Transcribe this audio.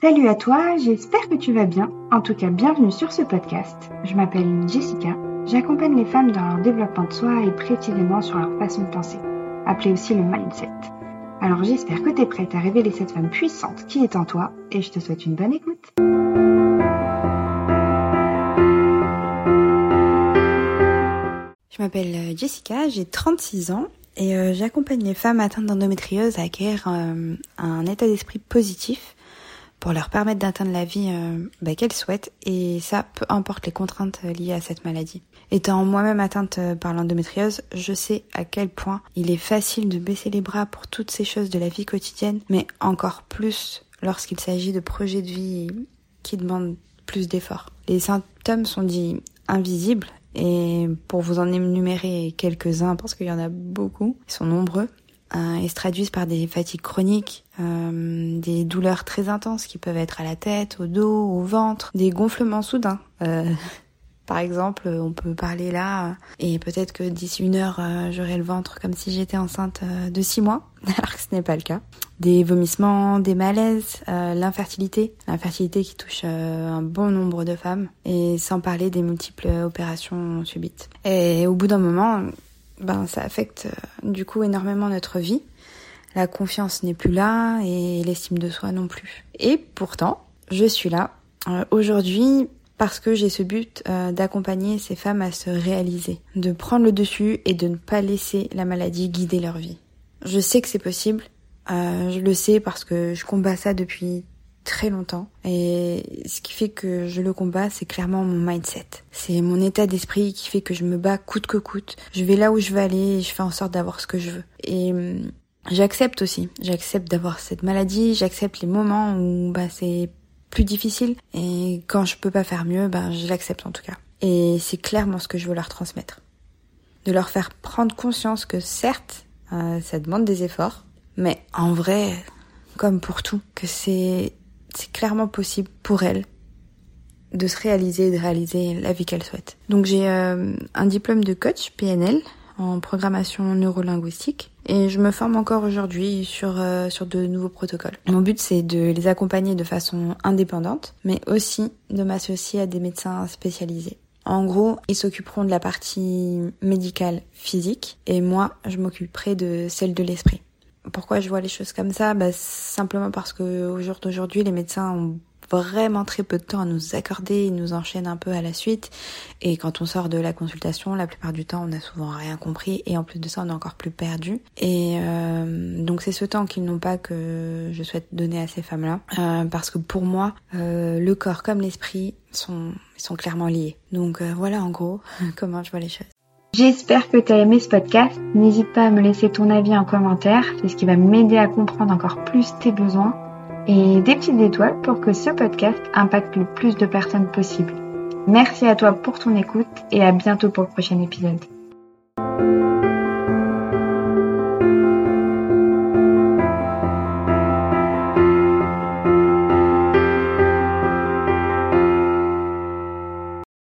Salut à toi, j'espère que tu vas bien. En tout cas, bienvenue sur ce podcast. Je m'appelle Jessica. J'accompagne les femmes dans leur développement de soi et précisément sur leur façon de penser, appelée aussi le mindset. Alors j'espère que tu es prête à révéler cette femme puissante qui est en toi et je te souhaite une bonne écoute. Je m'appelle euh, Jessica, j'ai 36 ans et euh, j'accompagne les femmes atteintes d'endométriose à acquérir euh, un état d'esprit positif pour leur permettre d'atteindre la vie bah, qu'elles souhaitent et ça peu importe les contraintes liées à cette maladie. Étant moi-même atteinte par l'endométriose, je sais à quel point il est facile de baisser les bras pour toutes ces choses de la vie quotidienne, mais encore plus lorsqu'il s'agit de projets de vie qui demandent plus d'efforts. Les symptômes sont dits invisibles et pour vous en énumérer quelques-uns, parce qu'il y en a beaucoup, ils sont nombreux, euh, ils se traduisent par des fatigues chroniques, euh, des douleurs très intenses qui peuvent être à la tête, au dos, au ventre, des gonflements soudains. Euh, par exemple, on peut parler là, et peut-être que d'ici une heure, euh, j'aurai le ventre comme si j'étais enceinte euh, de six mois, alors que ce n'est pas le cas. Des vomissements, des malaises, euh, l'infertilité, l'infertilité qui touche un bon nombre de femmes, et sans parler des multiples opérations subites. Et au bout d'un moment, ben ça affecte du coup énormément notre vie. La confiance n'est plus là et l'estime de soi non plus. Et pourtant, je suis là aujourd'hui parce que j'ai ce but euh, d'accompagner ces femmes à se réaliser, de prendre le dessus et de ne pas laisser la maladie guider leur vie. Je sais que c'est possible, euh, je le sais parce que je combats ça depuis très longtemps et ce qui fait que je le combats c'est clairement mon mindset. C'est mon état d'esprit qui fait que je me bats coûte que coûte. Je vais là où je veux aller et je fais en sorte d'avoir ce que je veux. Et hum, J'accepte aussi, j'accepte d'avoir cette maladie, j'accepte les moments où bah c'est plus difficile. Et quand je peux pas faire mieux, ben je l'accepte en tout cas. Et c'est clairement ce que je veux leur transmettre. De leur faire prendre conscience que certes, euh, ça demande des efforts, mais en vrai, comme pour tout, que c'est c'est clairement possible pour elles de se réaliser, de réaliser la vie qu'elles souhaitent. Donc j'ai euh, un diplôme de coach PNL en programmation neurolinguistique et je me forme encore aujourd'hui sur euh, sur de nouveaux protocoles. Mon but c'est de les accompagner de façon indépendante, mais aussi de m'associer à des médecins spécialisés. En gros, ils s'occuperont de la partie médicale physique et moi, je m'occuperai de celle de l'esprit. Pourquoi je vois les choses comme ça? Bah, Simplement parce que au jour d'aujourd'hui, les médecins ont vraiment très peu de temps à nous accorder, ils nous enchaînent un peu à la suite. Et quand on sort de la consultation, la plupart du temps, on n'a souvent rien compris. Et en plus de ça, on est encore plus perdu. Et euh, donc c'est ce temps qu'ils n'ont pas que je souhaite donner à ces femmes-là. Euh, parce que pour moi, euh, le corps comme l'esprit sont, sont clairement liés. Donc euh, voilà en gros comment je vois les choses. J'espère que tu as aimé ce podcast. N'hésite pas à me laisser ton avis en commentaire. C'est ce qui va m'aider à comprendre encore plus tes besoins et des petites étoiles pour que ce podcast impacte le plus de personnes possible. Merci à toi pour ton écoute et à bientôt pour le prochain épisode.